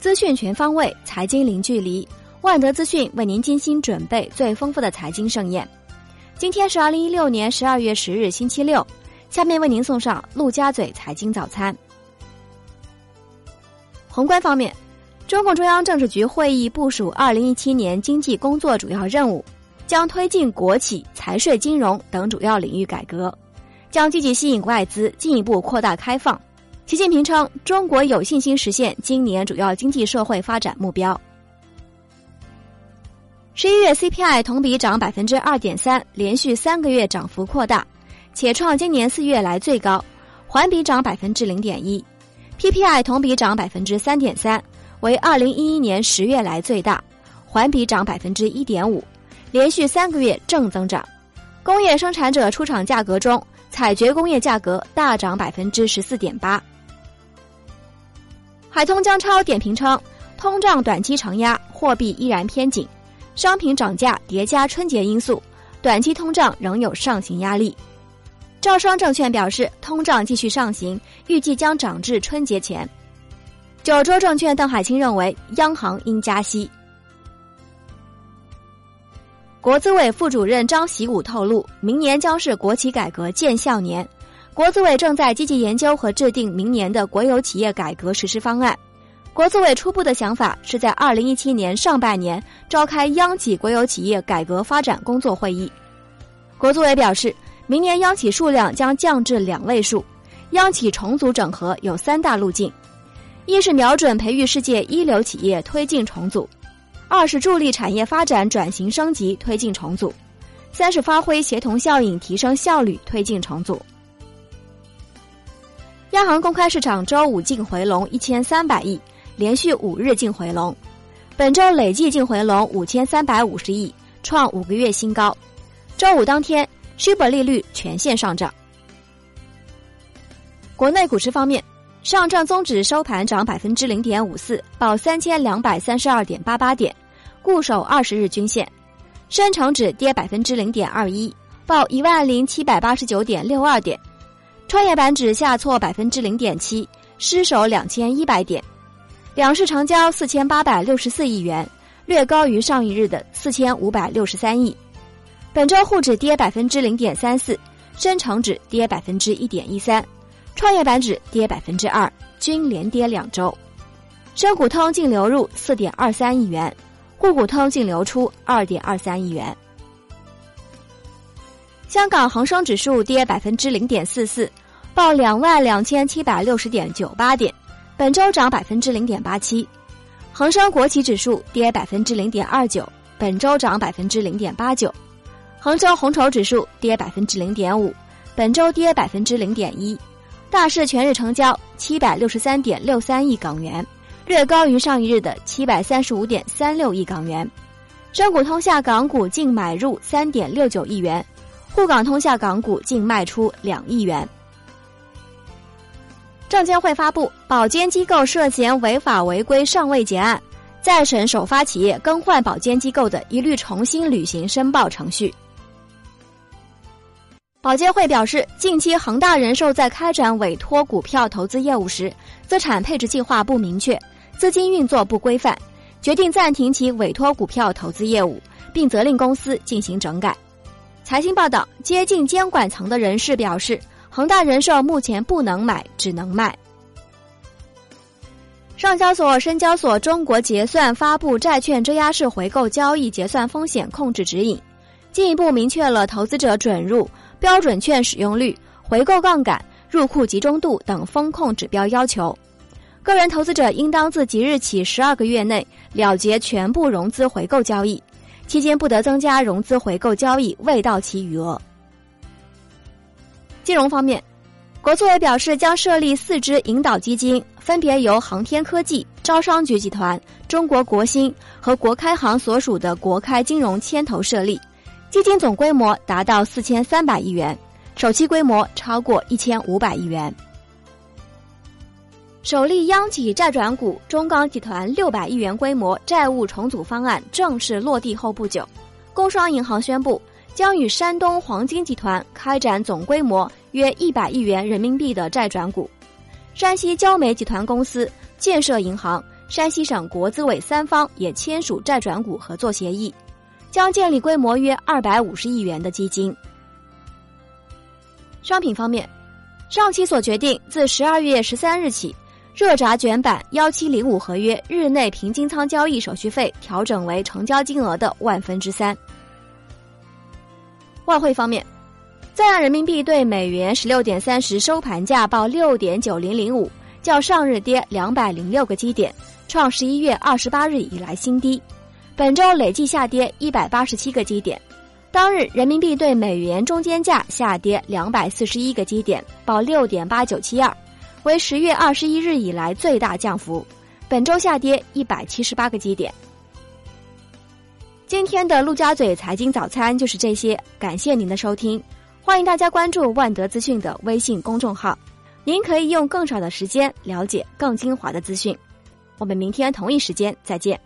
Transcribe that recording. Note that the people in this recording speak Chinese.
资讯全方位，财经零距离。万德资讯为您精心准备最丰富的财经盛宴。今天是二零一六年十二月十日，星期六。下面为您送上陆家嘴财经早餐。宏观方面，中共中央政治局会议部署二零一七年经济工作主要任务，将推进国企、财税、金融等主要领域改革，将积极吸引外资，进一步扩大开放。习近平称，中国有信心实现今年主要经济社会发展目标。十一月 CPI 同比涨百分之二点三，连续三个月涨幅扩大，且创今年四月来最高，环比涨百分之零点一；PPI 同比涨百分之三点三，为二零一一年十月来最大，环比涨百分之一点五，连续三个月正增长。工业生产者出厂价格中，采掘工业价格大涨百分之十四点八。海通江超点评称，通胀短期承压，货币依然偏紧，商品涨价叠加春节因素，短期通胀仍有上行压力。招商证券表示，通胀继续上行，预计将涨至春节前。九州证券邓海清认为，央行应加息。国资委副主任张习武透露，明年将是国企改革见效年。国资委正在积极研究和制定明年的国有企业改革实施方案。国资委初步的想法是在二零一七年上半年召开央企国有企业改革发展工作会议。国资委表示，明年央企数量将降至两位数。央企重组整合有三大路径：一是瞄准培育世界一流企业推进重组；二是助力产业发展转型升级推进重组；三是发挥协同效应提升效率推进重组。央行公开市场周五净回笼一千三百亿，连续五日净回笼，本周累计净回笼五千三百五十亿，创五个月新高。周五当天，SHIB 利率全线上涨。国内股市方面，上证综指收盘涨百分之零点五四，报三千两百三十二点八八点，固守二十日均线；深成指跌百分之零点二一，报一万零七百八十九点六二点。创业板指下挫百分之零点七，失守两千一百点，两市成交四千八百六十四亿元，略高于上一日的四千五百六十三亿。本周沪指跌百分之零点三四，深成指跌百分之一点一三，创业板指跌百分之二，均连跌两周。深股通净流入四点二三亿元，沪股通净流出二点二三亿元。香港恒生指数跌百分之零点四四。报两万两千七百六十点九八点，本周涨百分之零点八七。恒生国企指数跌百分之零点二九，本周涨百分之零点八九。恒生红筹指数跌百分之零点五，本周跌百分之零点一。大市全日成交七百六十三点六三亿港元，略高于上一日的七百三十五点三六亿港元。深股通下港股净买入三点六九亿元，沪港通下港股净卖出两亿元。证监会发布，保监机构涉嫌违法违规尚未结案，再审首发企业更换保监机构的一律重新履行申报程序。保监会表示，近期恒大人寿在开展委托股票投资业务时，资产配置计划不明确，资金运作不规范，决定暂停其委托股票投资业务，并责令公司进行整改。财新报道，接近监管层的人士表示。恒大人寿目前不能买，只能卖。上交所、深交所中国结算发布债券质押式回购交易结算风险控制指引，进一步明确了投资者准入、标准券使用率、回购杠杆、入库集中度等风控指标要求。个人投资者应当自即日起十二个月内了结全部融资回购交易，期间不得增加融资回购交易未到期余额。金融方面，国资委表示将设立四支引导基金，分别由航天科技、招商局集团、中国国新和国开行所属的国开金融牵头设立，基金总规模达到四千三百亿元，首期规模超过一千五百亿元。首例央企债转股中钢集团六百亿元规模债务重组方案正式落地后不久，工商银行宣布将与山东黄金集团开展总规模。约一百亿元人民币的债转股，山西焦煤集团公司、建设银行、山西省国资委三方也签署债转股合作协议，将建立规模约二百五十亿元的基金。商品方面，上期所决定自十二月十三日起，热轧卷板幺七零五合约日内平均仓交易手续费调整为成交金额的万分之三。外汇方面。在岸人民币对美元十六点三十收盘价报六点九零零五，较上日跌两百零六个基点，创十一月二十八日以来新低。本周累计下跌一百八十七个基点。当日人民币对美元中间价下跌两百四十一个基点，报六点八九七二，为十月二十一日以来最大降幅。本周下跌一百七十八个基点。今天的陆家嘴财经早餐就是这些，感谢您的收听。欢迎大家关注万德资讯的微信公众号，您可以用更少的时间了解更精华的资讯。我们明天同一时间再见。